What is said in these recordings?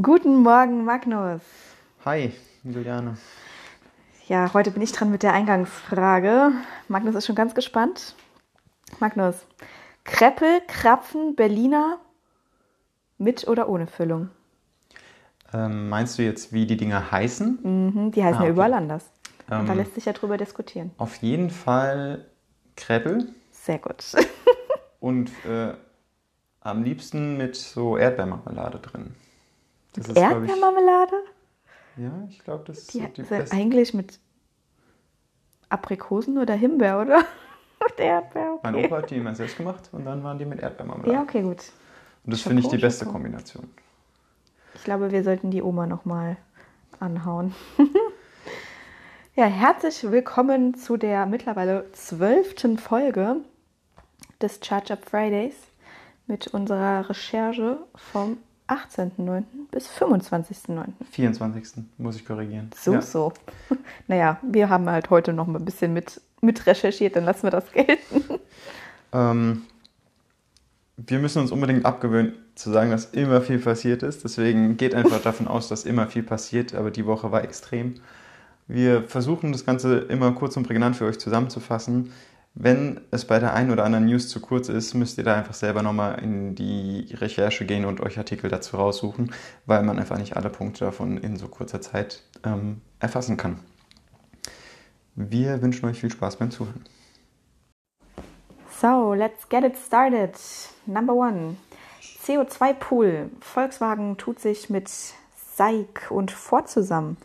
Guten Morgen, Magnus. Hi, Juliane. Ja, heute bin ich dran mit der Eingangsfrage. Magnus ist schon ganz gespannt. Magnus, Kreppel, Krapfen, Berliner mit oder ohne Füllung? Ähm, meinst du jetzt, wie die Dinger heißen? Mhm, die heißen Ah, ja okay. überall anders. Und da Ähm, lässt sich ja drüber diskutieren. Auf jeden Fall Kreppel Sehr gut. und äh, am liebsten mit so Erdbeermarmelade drin. Das ich, Erdbeermarmelade? Ja, ich glaube, das ist Die so die beste. eigentlich mit Aprikosen oder Himbeer, oder? mit Erdbeer, Mein okay. Opa hat die immer selbst gemacht und dann waren die mit Erdbeermarmelade. Ja, okay, gut. und das finde ich die beste Schoko. Kombination. Ich glaube, wir sollten die Oma nochmal anhauen. ja, herzlich willkommen zu der mittlerweile zwölften Folge des Charge Up Fridays mit unserer Recherche vom 18.09. bis 25.09. 24. muss ich korrigieren. So, ja. so. Naja, wir haben halt heute noch mal ein bisschen mit, mit recherchiert, dann lassen wir das gelten. Ähm, wir müssen uns unbedingt abgewöhnen, zu sagen, dass immer viel passiert ist. Deswegen geht einfach davon aus, dass immer viel passiert, aber die Woche war extrem. Wir versuchen das Ganze immer kurz und prägnant für euch zusammenzufassen. Wenn es bei der einen oder anderen News zu kurz ist, müsst ihr da einfach selber nochmal in die Recherche gehen und euch Artikel dazu raussuchen, weil man einfach nicht alle Punkte davon in so kurzer Zeit ähm, erfassen kann. Wir wünschen euch viel Spaß beim Zuhören. So, let's get it started. Number one. CO2-Pool. Volkswagen tut sich mit SAIC und Ford zusammen.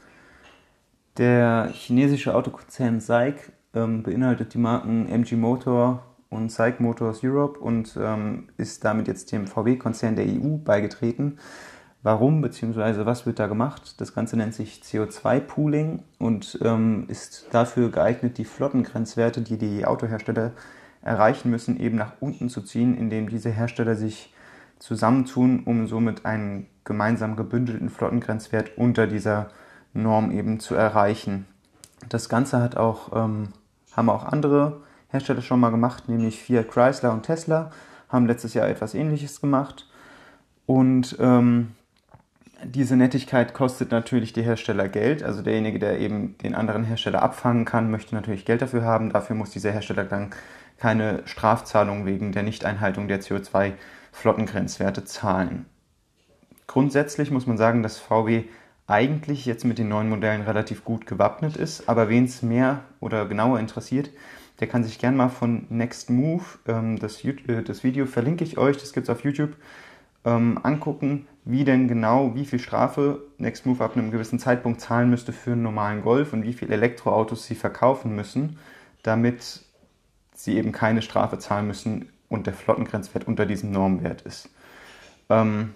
Der chinesische Autokonzern SAIC ähm, beinhaltet die Marken MG Motor und SAIC Motors Europe und ähm, ist damit jetzt dem VW-Konzern der EU beigetreten. Warum bzw. was wird da gemacht? Das Ganze nennt sich CO2-Pooling und ähm, ist dafür geeignet, die Flottengrenzwerte, die die Autohersteller erreichen müssen, eben nach unten zu ziehen, indem diese Hersteller sich zusammentun, um somit einen gemeinsam gebündelten Flottengrenzwert unter dieser Norm eben zu erreichen. Das Ganze hat auch, ähm, haben auch andere Hersteller schon mal gemacht, nämlich Fiat Chrysler und Tesla haben letztes Jahr etwas ähnliches gemacht. Und ähm, diese Nettigkeit kostet natürlich die Hersteller Geld. Also derjenige, der eben den anderen Hersteller abfangen kann, möchte natürlich Geld dafür haben. Dafür muss dieser Hersteller dann keine Strafzahlung wegen der Nichteinhaltung der CO2-Flottengrenzwerte zahlen. Grundsätzlich muss man sagen, dass VW eigentlich jetzt mit den neuen Modellen relativ gut gewappnet ist, aber wen es mehr oder genauer interessiert, der kann sich gern mal von Next Move, ähm, das, äh, das Video verlinke ich euch, das gibt es auf YouTube, ähm, angucken, wie denn genau, wie viel Strafe Next Move ab einem gewissen Zeitpunkt zahlen müsste für einen normalen Golf und wie viele Elektroautos sie verkaufen müssen, damit sie eben keine Strafe zahlen müssen und der Flottengrenzwert unter diesem Normwert ist. Ähm,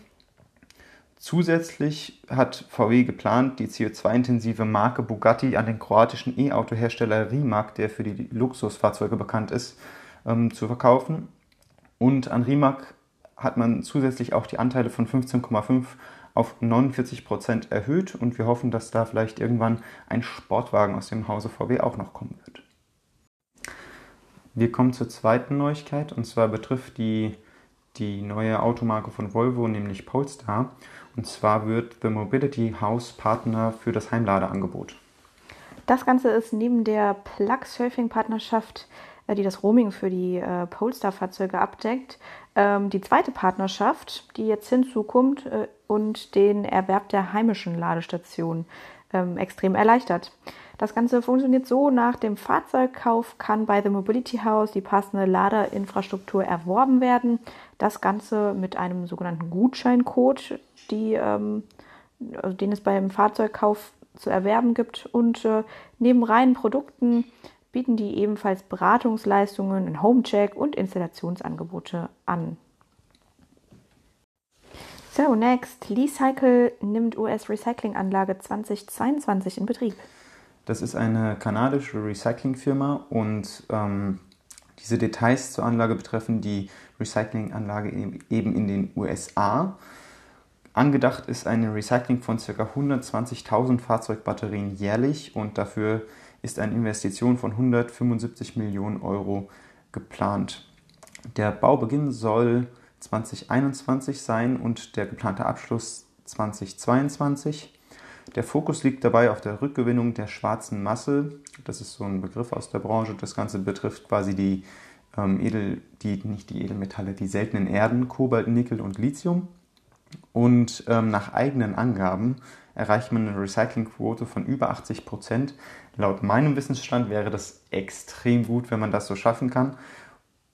Zusätzlich hat VW geplant, die CO2-intensive Marke Bugatti an den kroatischen E-Auto-Hersteller Rimac, der für die Luxusfahrzeuge bekannt ist, ähm, zu verkaufen. Und an Rimac hat man zusätzlich auch die Anteile von 15,5 auf 49 Prozent erhöht und wir hoffen, dass da vielleicht irgendwann ein Sportwagen aus dem Hause VW auch noch kommen wird. Wir kommen zur zweiten Neuigkeit und zwar betrifft die die neue Automarke von Volvo, nämlich Polestar. Und zwar wird The Mobility House Partner für das Heimladeangebot. Das Ganze ist neben der Plug-Surfing-Partnerschaft, äh, die das Roaming für die äh, Polestar-Fahrzeuge abdeckt, ähm, die zweite Partnerschaft, die jetzt hinzukommt äh, und den Erwerb der heimischen Ladestation ähm, extrem erleichtert. Das Ganze funktioniert so, nach dem Fahrzeugkauf kann bei The Mobility House die passende Ladeinfrastruktur erworben werden. Das Ganze mit einem sogenannten Gutscheincode, die, ähm, also den es beim Fahrzeugkauf zu erwerben gibt. Und äh, neben reinen Produkten bieten die ebenfalls Beratungsleistungen, einen Homecheck und Installationsangebote an. So, next. Lee-Cycle nimmt US-Recyclinganlage 2022 in Betrieb. Das ist eine kanadische Recyclingfirma und ähm, diese Details zur Anlage betreffen die Recyclinganlage e- eben in den USA. Angedacht ist eine Recycling von ca. 120.000 Fahrzeugbatterien jährlich und dafür ist eine Investition von 175 Millionen Euro geplant. Der Baubeginn soll 2021 sein und der geplante Abschluss 2022. Der Fokus liegt dabei auf der Rückgewinnung der schwarzen Masse. Das ist so ein Begriff aus der Branche. Das Ganze betrifft quasi die ähm, Edel, die, nicht die Edelmetalle, die seltenen Erden, Kobalt, Nickel und Lithium. Und ähm, nach eigenen Angaben erreicht man eine Recyclingquote von über 80 Prozent. Laut meinem Wissensstand wäre das extrem gut, wenn man das so schaffen kann.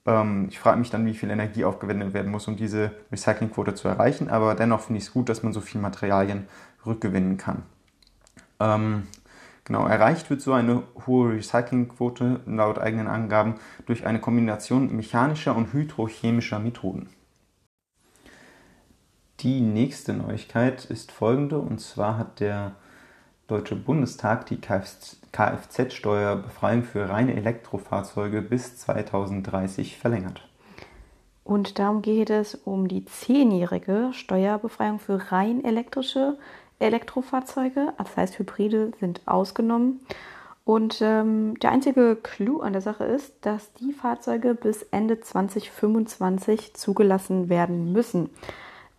Ähm, ich frage mich dann, wie viel Energie aufgewendet werden muss, um diese Recyclingquote zu erreichen. Aber dennoch finde ich es gut, dass man so viele Materialien rückgewinnen kann. Ähm, genau, erreicht wird so eine hohe Recyclingquote laut eigenen Angaben durch eine Kombination mechanischer und hydrochemischer Methoden. Die nächste Neuigkeit ist folgende, und zwar hat der Deutsche Bundestag die Kfz-Steuerbefreiung für reine Elektrofahrzeuge bis 2030 verlängert. Und darum geht es um die zehnjährige Steuerbefreiung für rein elektrische Elektrofahrzeuge. Das heißt, Hybride sind ausgenommen. Und ähm, der einzige Clou an der Sache ist, dass die Fahrzeuge bis Ende 2025 zugelassen werden müssen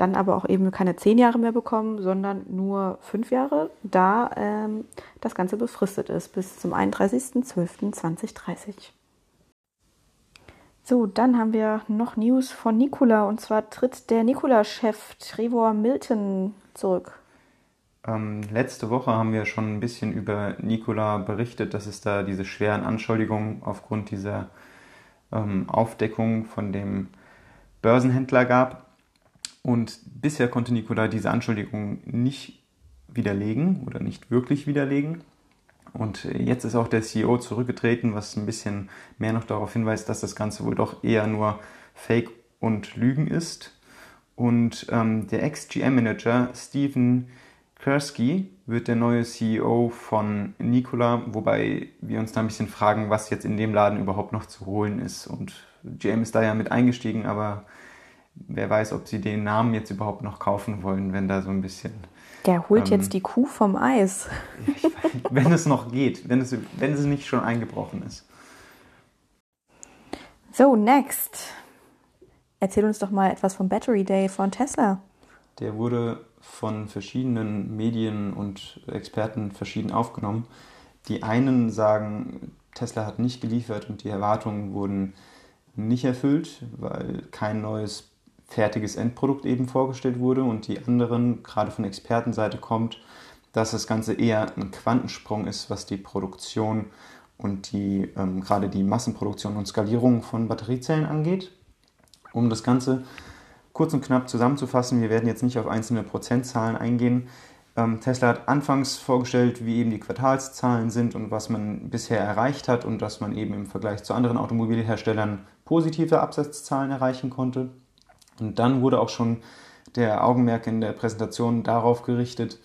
dann aber auch eben keine zehn Jahre mehr bekommen, sondern nur fünf Jahre, da ähm, das Ganze befristet ist bis zum 31.12.2030. So, dann haben wir noch News von Nikola und zwar tritt der Nikola-Chef Trevor Milton zurück. Ähm, letzte Woche haben wir schon ein bisschen über Nikola berichtet, dass es da diese schweren Anschuldigungen aufgrund dieser ähm, Aufdeckung von dem Börsenhändler gab. Und bisher konnte Nikola diese Anschuldigung nicht widerlegen oder nicht wirklich widerlegen. Und jetzt ist auch der CEO zurückgetreten, was ein bisschen mehr noch darauf hinweist, dass das Ganze wohl doch eher nur Fake und Lügen ist. Und ähm, der Ex-GM-Manager Stephen Kursky wird der neue CEO von Nikola, wobei wir uns da ein bisschen fragen, was jetzt in dem Laden überhaupt noch zu holen ist. Und GM ist da ja mit eingestiegen, aber wer weiß, ob sie den Namen jetzt überhaupt noch kaufen wollen, wenn da so ein bisschen. Der holt ähm, jetzt die Kuh vom Eis. Weiß, wenn es noch geht, wenn es, wenn sie nicht schon eingebrochen ist. So, next. Erzähl uns doch mal etwas vom Battery Day von Tesla. Der wurde von verschiedenen Medien und Experten verschieden aufgenommen. Die einen sagen, Tesla hat nicht geliefert und die Erwartungen wurden nicht erfüllt, weil kein neues fertiges Endprodukt eben vorgestellt wurde und die anderen, gerade von Expertenseite kommt, dass das Ganze eher ein Quantensprung ist, was die Produktion und die, ähm, gerade die Massenproduktion und Skalierung von Batteriezellen angeht. Um das Ganze kurz und knapp zusammenzufassen, wir werden jetzt nicht auf einzelne Prozentzahlen eingehen. Ähm, Tesla hat anfangs vorgestellt, wie eben die Quartalszahlen sind und was man bisher erreicht hat und dass man eben im Vergleich zu anderen Automobilherstellern positive Absatzzahlen erreichen konnte. Und dann wurde auch schon der Augenmerk in der Präsentation darauf gerichtet,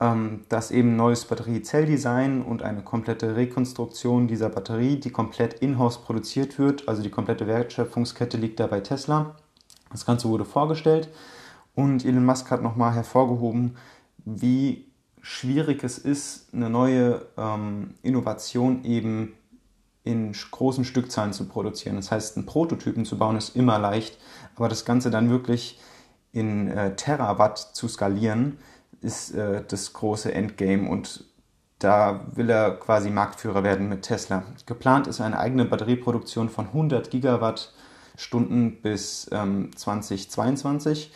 ähm, dass eben neues Batteriezelldesign und eine komplette Rekonstruktion dieser Batterie, die komplett in-house produziert wird, also die komplette Wertschöpfungskette liegt da bei Tesla. Das Ganze wurde vorgestellt und Elon Musk hat nochmal hervorgehoben, wie schwierig es ist, eine neue ähm, Innovation eben in großen Stückzahlen zu produzieren. Das heißt, einen Prototypen zu bauen ist immer leicht, aber das Ganze dann wirklich in äh, Terawatt zu skalieren, ist äh, das große Endgame und da will er quasi Marktführer werden mit Tesla. Geplant ist eine eigene Batterieproduktion von 100 Gigawattstunden bis ähm, 2022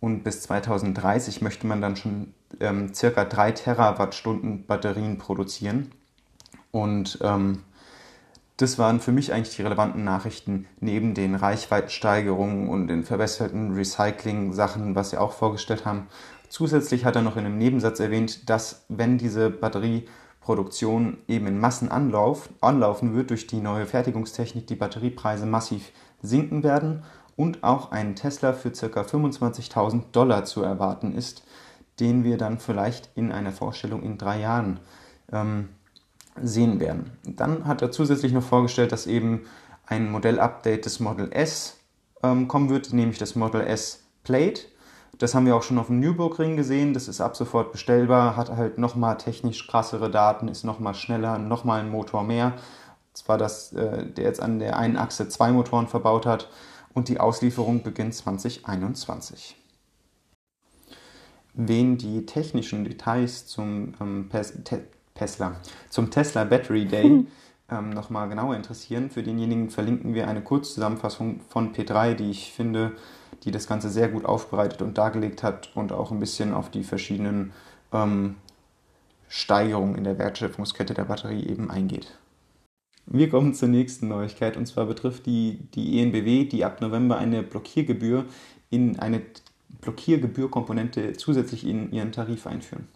und bis 2030 möchte man dann schon ähm, circa 3 Terawattstunden Batterien produzieren. Und ähm, das waren für mich eigentlich die relevanten Nachrichten neben den Reichweitensteigerungen und den verbesserten Recycling-Sachen, was sie auch vorgestellt haben. Zusätzlich hat er noch in einem Nebensatz erwähnt, dass wenn diese Batterieproduktion eben in Massen anlauf, anlaufen wird durch die neue Fertigungstechnik, die Batteriepreise massiv sinken werden und auch ein Tesla für ca. 25.000 Dollar zu erwarten ist, den wir dann vielleicht in einer Vorstellung in drei Jahren ähm, sehen werden. Dann hat er zusätzlich noch vorgestellt, dass eben ein Modellupdate des Model S ähm, kommen wird, nämlich das Model S Plate. Das haben wir auch schon auf dem Nürburgring gesehen. Das ist ab sofort bestellbar, hat halt nochmal technisch krassere Daten, ist nochmal schneller, nochmal ein Motor mehr. Zwar das, äh, der jetzt an der einen Achse zwei Motoren verbaut hat und die Auslieferung beginnt 2021. wen die technischen Details zum ähm, Tesla, zum Tesla Battery Day ähm, nochmal genauer interessieren, für denjenigen verlinken wir eine Kurzzusammenfassung von P3, die ich finde, die das Ganze sehr gut aufbereitet und dargelegt hat und auch ein bisschen auf die verschiedenen ähm, Steigerungen in der Wertschöpfungskette der Batterie eben eingeht. Wir kommen zur nächsten Neuigkeit und zwar betrifft die, die ENBW, die ab November eine Blockiergebühr in eine Blockiergebührkomponente zusätzlich in ihren Tarif einführen.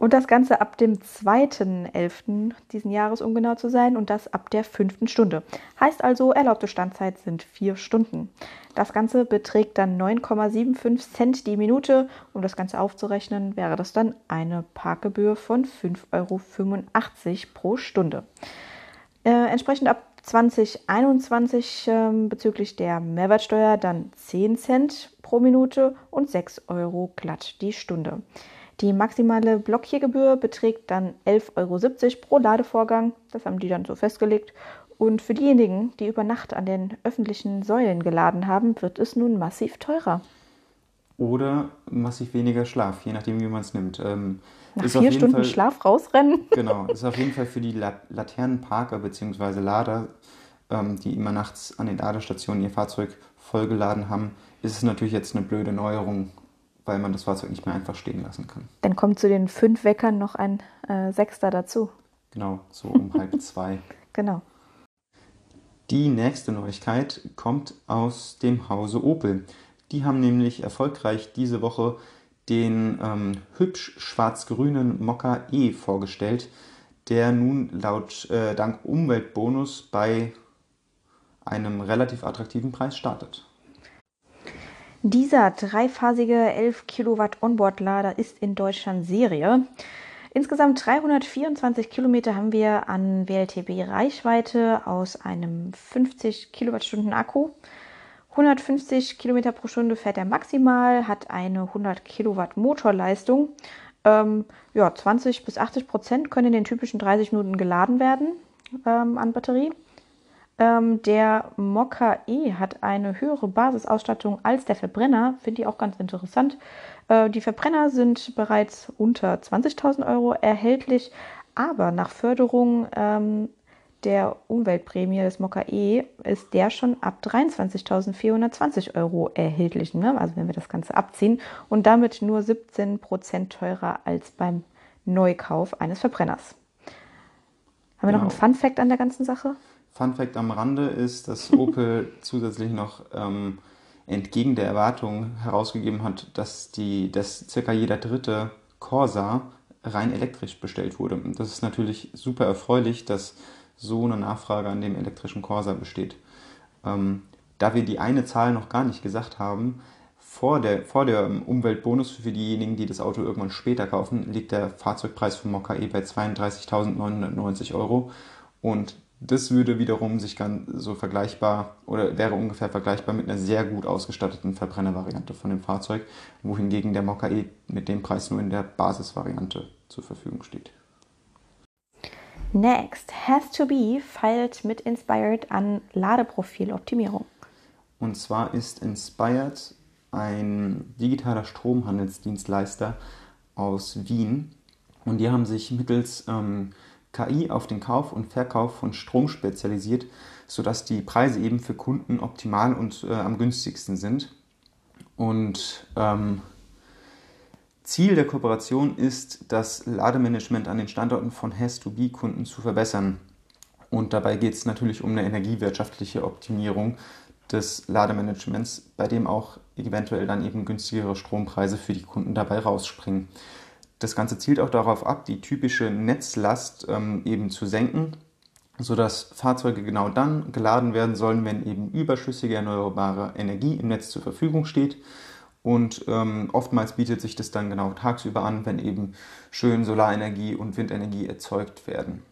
Und das Ganze ab dem 2.11. diesen Jahres, um genau zu sein, und das ab der fünften Stunde. Heißt also, erlaubte Standzeit sind vier Stunden. Das Ganze beträgt dann 9,75 Cent die Minute. Um das Ganze aufzurechnen, wäre das dann eine Parkgebühr von 5,85 Euro pro Stunde. Äh, entsprechend ab 2021 äh, bezüglich der Mehrwertsteuer dann 10 Cent pro Minute und 6 Euro glatt die Stunde. Die maximale Blockiergebühr beträgt dann 11,70 Euro pro Ladevorgang. Das haben die dann so festgelegt. Und für diejenigen, die über Nacht an den öffentlichen Säulen geladen haben, wird es nun massiv teurer. Oder massiv weniger Schlaf, je nachdem, wie man es nimmt. Ähm, Nach vier Stunden Fall, Schlaf rausrennen? Genau, ist auf jeden Fall für die Laternenparker bzw. Lader, ähm, die immer nachts an den Ladestationen ihr Fahrzeug vollgeladen haben, ist es natürlich jetzt eine blöde Neuerung, weil man das Fahrzeug nicht mehr einfach stehen lassen kann. Dann kommt zu den fünf Weckern noch ein äh, Sechster dazu. Genau, so um halb zwei. Genau. Die nächste Neuigkeit kommt aus dem Hause Opel. Die haben nämlich erfolgreich diese Woche den ähm, hübsch schwarz-grünen Mokka E vorgestellt, der nun laut äh, dank Umweltbonus bei einem relativ attraktiven Preis startet. Dieser dreiphasige 11 Kilowatt Onboard-Lader ist in Deutschland Serie. Insgesamt 324 Kilometer haben wir an WLTB-Reichweite aus einem 50 Kilowattstunden Akku. 150 Kilometer pro Stunde fährt er maximal, hat eine 100 Kilowatt Motorleistung. Ähm, ja, 20 bis 80 Prozent können in den typischen 30 Minuten geladen werden ähm, an Batterie. Ähm, der Mokka E hat eine höhere Basisausstattung als der Verbrenner, finde ich auch ganz interessant. Äh, die Verbrenner sind bereits unter 20.000 Euro erhältlich, aber nach Förderung ähm, der Umweltprämie des Mokka E ist der schon ab 23.420 Euro erhältlich. Ne? Also wenn wir das Ganze abziehen und damit nur 17 Prozent teurer als beim Neukauf eines Verbrenners. Haben wir noch einen genau. Fun Fact an der ganzen Sache? Fun Fact am Rande ist, dass Opel zusätzlich noch ähm, entgegen der Erwartung herausgegeben hat, dass, die, dass circa jeder dritte Corsa rein elektrisch bestellt wurde. Und das ist natürlich super erfreulich, dass so eine Nachfrage an dem elektrischen Corsa besteht. Ähm, da wir die eine Zahl noch gar nicht gesagt haben, vor der, vor der Umweltbonus für diejenigen, die das Auto irgendwann später kaufen, liegt der Fahrzeugpreis von Mokka E bei 32.990 Euro. Und das würde wiederum sich ganz so vergleichbar oder wäre ungefähr vergleichbar mit einer sehr gut ausgestatteten Verbrennervariante von dem Fahrzeug, wohingegen der Mokka E mit dem Preis nur in der Basisvariante zur Verfügung steht. Next, Has to Be feilt mit Inspired an Ladeprofiloptimierung. Und zwar ist Inspired ein digitaler Stromhandelsdienstleister aus Wien und die haben sich mittels ähm, KI auf den Kauf und Verkauf von Strom spezialisiert, sodass die Preise eben für Kunden optimal und äh, am günstigsten sind. Und ähm, Ziel der Kooperation ist, das Lademanagement an den Standorten von Has-to-Be-Kunden zu verbessern. Und dabei geht es natürlich um eine energiewirtschaftliche Optimierung des Lademanagements, bei dem auch eventuell dann eben günstigere Strompreise für die Kunden dabei rausspringen. Das Ganze zielt auch darauf ab, die typische Netzlast ähm, eben zu senken, sodass Fahrzeuge genau dann geladen werden sollen, wenn eben überschüssige erneuerbare Energie im Netz zur Verfügung steht. Und ähm, oftmals bietet sich das dann genau tagsüber an, wenn eben schön Solarenergie und Windenergie erzeugt werden.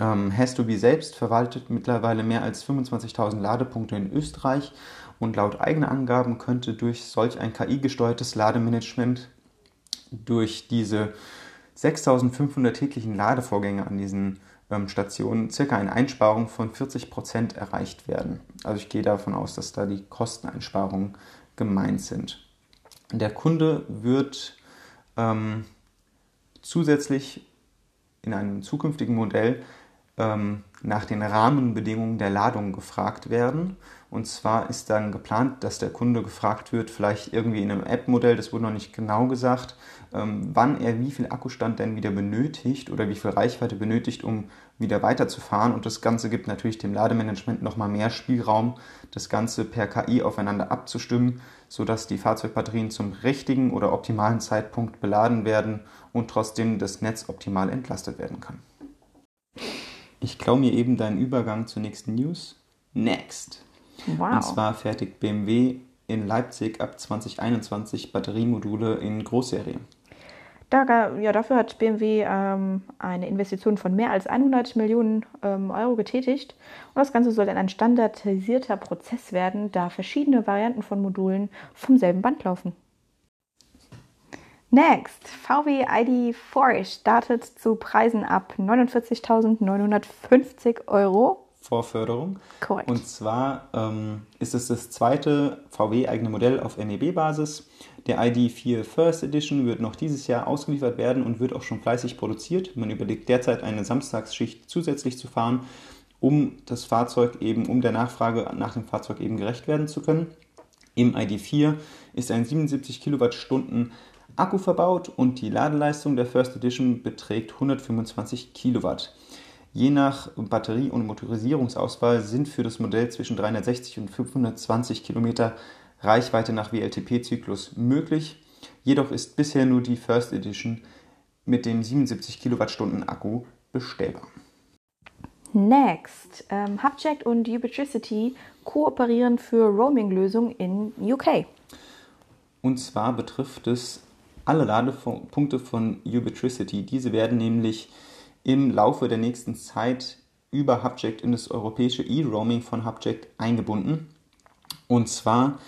Ähm, Has2Be selbst verwaltet mittlerweile mehr als 25.000 Ladepunkte in Österreich und laut eigener Angaben könnte durch solch ein KI-gesteuertes Lademanagement durch diese 6500 täglichen Ladevorgänge an diesen ähm, Stationen circa eine Einsparung von 40 Prozent erreicht werden. Also ich gehe davon aus, dass da die Kosteneinsparungen gemeint sind. Der Kunde wird ähm, zusätzlich in einem zukünftigen Modell ähm, nach den Rahmenbedingungen der Ladung gefragt werden. Und zwar ist dann geplant, dass der Kunde gefragt wird, vielleicht irgendwie in einem App-Modell, das wurde noch nicht genau gesagt, ähm, wann er wie viel Akkustand denn wieder benötigt oder wie viel Reichweite benötigt, um wieder weiterzufahren. Und das Ganze gibt natürlich dem Lademanagement nochmal mehr Spielraum, das Ganze per KI aufeinander abzustimmen, sodass die Fahrzeugbatterien zum richtigen oder optimalen Zeitpunkt beladen werden und trotzdem das Netz optimal entlastet werden kann. Ich klaue mir eben deinen Übergang zur nächsten News. Next. Wow. Und zwar fertigt BMW in Leipzig ab 2021 Batteriemodule in Großserie. Da, ja, dafür hat BMW ähm, eine Investition von mehr als 100 Millionen ähm, Euro getätigt. Und das Ganze soll dann ein standardisierter Prozess werden, da verschiedene Varianten von Modulen vom selben Band laufen. Next, VW ID4 startet zu Preisen ab 49.950 Euro. Vorförderung. Korrekt. Und zwar ähm, ist es das zweite VW-eigene Modell auf MEB-Basis. Der ID4 First Edition wird noch dieses Jahr ausgeliefert werden und wird auch schon fleißig produziert. Man überlegt derzeit eine Samstagsschicht zusätzlich zu fahren, um das Fahrzeug eben, um der Nachfrage nach dem Fahrzeug eben gerecht werden zu können. Im ID4 ist ein 77 Kilowattstunden Akku verbaut und die Ladeleistung der First Edition beträgt 125 Kilowatt. Je nach Batterie- und Motorisierungsauswahl sind für das Modell zwischen 360 und 520 Kilometer Reichweite nach WLTP-Zyklus möglich. Jedoch ist bisher nur die First Edition mit dem 77 Kilowattstunden Akku bestellbar. Next, ähm, Hubject und Ubitricity kooperieren für Roaming-Lösungen in UK. Und zwar betrifft es alle Ladepunkte von Ubitricity. Diese werden nämlich im Laufe der nächsten Zeit über Hubject in das europäische E-Roaming von Hubject eingebunden. Und zwar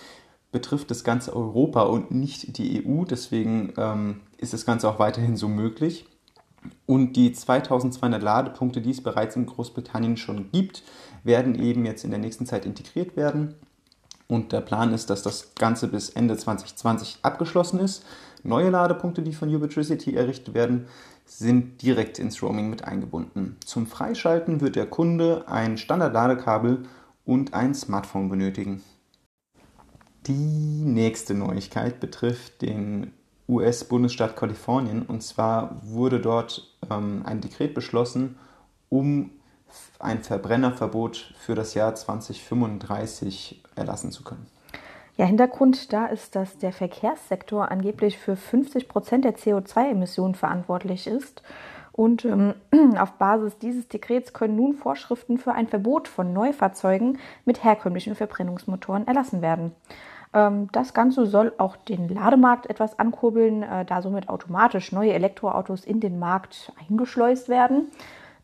betrifft das ganze Europa und nicht die EU. Deswegen ähm, ist das Ganze auch weiterhin so möglich. Und die 2200 Ladepunkte, die es bereits in Großbritannien schon gibt, werden eben jetzt in der nächsten Zeit integriert werden. Und der Plan ist, dass das Ganze bis Ende 2020 abgeschlossen ist. Neue Ladepunkte, die von Ubitricity errichtet werden, sind direkt ins Roaming mit eingebunden. Zum Freischalten wird der Kunde ein Standard-Ladekabel und ein Smartphone benötigen. Die nächste Neuigkeit betrifft den US-Bundesstaat Kalifornien. Und zwar wurde dort ähm, ein Dekret beschlossen, um ein Verbrennerverbot für das Jahr 2035 erlassen zu können. Ja, Hintergrund da ist, dass der Verkehrssektor angeblich für 50 Prozent der CO2-Emissionen verantwortlich ist. Und ähm, auf Basis dieses Dekrets können nun Vorschriften für ein Verbot von Neufahrzeugen mit herkömmlichen Verbrennungsmotoren erlassen werden. Ähm, das Ganze soll auch den Lademarkt etwas ankurbeln, äh, da somit automatisch neue Elektroautos in den Markt eingeschleust werden.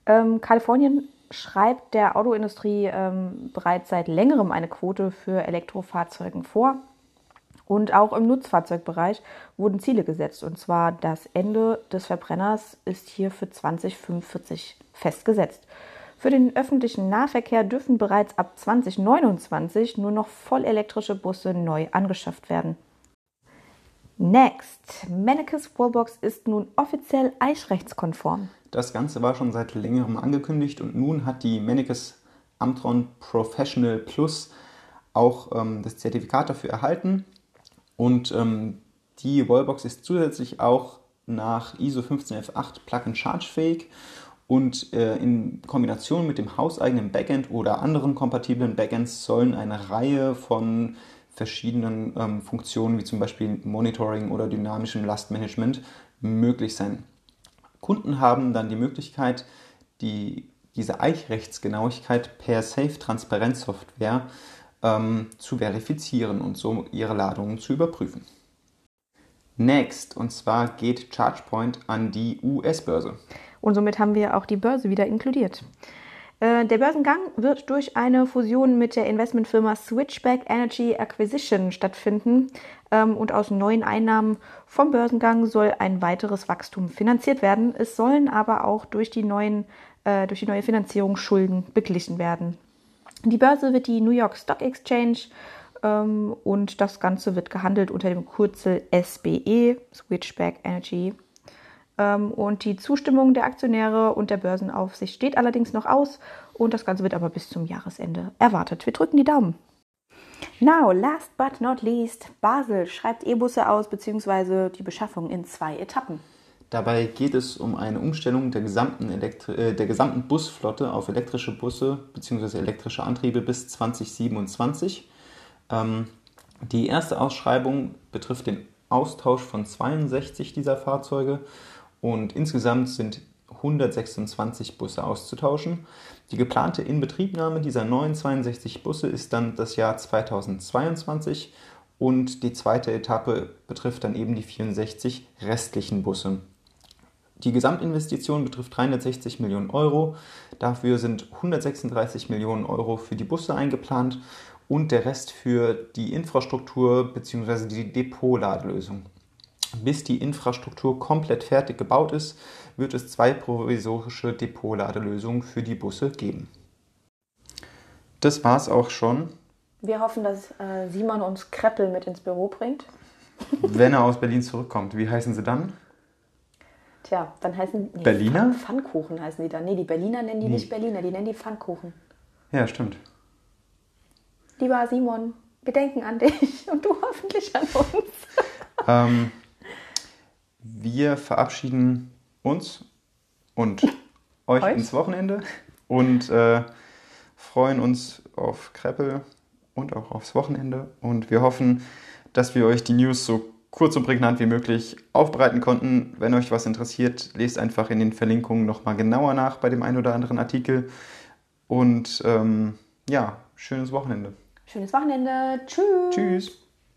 Ähm, Kalifornien schreibt der Autoindustrie ähm, bereits seit längerem eine Quote für Elektrofahrzeugen vor. Und auch im Nutzfahrzeugbereich wurden Ziele gesetzt. Und zwar das Ende des Verbrenners ist hier für 2045 festgesetzt. Für den öffentlichen Nahverkehr dürfen bereits ab 2029 nur noch vollelektrische Busse neu angeschafft werden. Next. Mennekes Wallbox ist nun offiziell eichrechtskonform. Das Ganze war schon seit längerem angekündigt und nun hat die Mennekes Amtron Professional Plus auch ähm, das Zertifikat dafür erhalten. Und ähm, die Wallbox ist zusätzlich auch nach ISO 15118 Plug-and-Charge fähig und äh, in Kombination mit dem hauseigenen Backend oder anderen kompatiblen Backends sollen eine Reihe von verschiedenen ähm, Funktionen wie zum Beispiel Monitoring oder dynamischem Lastmanagement möglich sein. Kunden haben dann die Möglichkeit, die, diese Eichrechtsgenauigkeit per Safe-Transparenzsoftware ähm, zu verifizieren und so ihre Ladungen zu überprüfen. Next, und zwar geht ChargePoint an die US-Börse. Und somit haben wir auch die Börse wieder inkludiert. Äh, der Börsengang wird durch eine Fusion mit der Investmentfirma Switchback Energy Acquisition stattfinden und aus neuen Einnahmen vom Börsengang soll ein weiteres Wachstum finanziert werden. Es sollen aber auch durch die, neuen, äh, durch die neue Finanzierung Schulden beglichen werden. Die Börse wird die New York Stock Exchange Ähm, und das Ganze wird gehandelt unter dem Kürzel SBE, Switchback Energy. Ähm, und die Zustimmung der Aktionäre und der Börsenaufsicht steht allerdings noch aus und das Ganze wird aber bis zum Jahresende erwartet. Wir drücken die Daumen. Now, last but not least, Basel schreibt E-Busse aus bzw. die Beschaffung in zwei Etappen. Dabei geht es um eine Umstellung der gesamten, Elektri äh, der gesamten Busflotte auf elektrische Busse bzw. elektrische Antriebe bis 2027. Ähm, die erste Ausschreibung betrifft den Austausch von 62 dieser Fahrzeuge und insgesamt sind 126 Busse auszutauschen. Die geplante Inbetriebnahme dieser neuen 62 Busse ist dann das Jahr 2022 und die zweite Etappe betrifft dann eben die 64 restlichen Busse. Die Gesamtinvestition betrifft 360 Millionen Euro. Dafür sind 136 Millionen Euro für die Busse eingeplant und der Rest für die Infrastruktur bzw. die Depotladelösung. Bis die Infrastruktur komplett fertig gebaut ist, wird es zwei provisorische Depotladelösungen für die Busse geben. Das war's auch schon. Wir hoffen, dass äh, Simon uns Kreppel mit ins Büro bringt. Wenn er aus Berlin zurückkommt, wie heißen sie dann? Tja, dann heißen nee, Berliner? Pfannkuchen heißen die dann. Nee, die Berliner nennen die nee. nicht Berliner, die nennen die Pfannkuchen. Ja, stimmt. Lieber Simon, wir denken an dich und du hoffentlich an uns. Ähm, wir verabschieden uns und euch, euch? ins Wochenende und äh, freuen uns auf Kreppel und auch aufs Wochenende. Und wir hoffen, dass wir euch die News so kurz und prägnant wie möglich aufbereiten konnten. Wenn euch was interessiert, lest einfach in den Verlinkungen nochmal genauer nach bei dem einen oder anderen Artikel. Und ähm, ja, schönes Wochenende. Schönes Wochenende. Tschüss. Tschüss.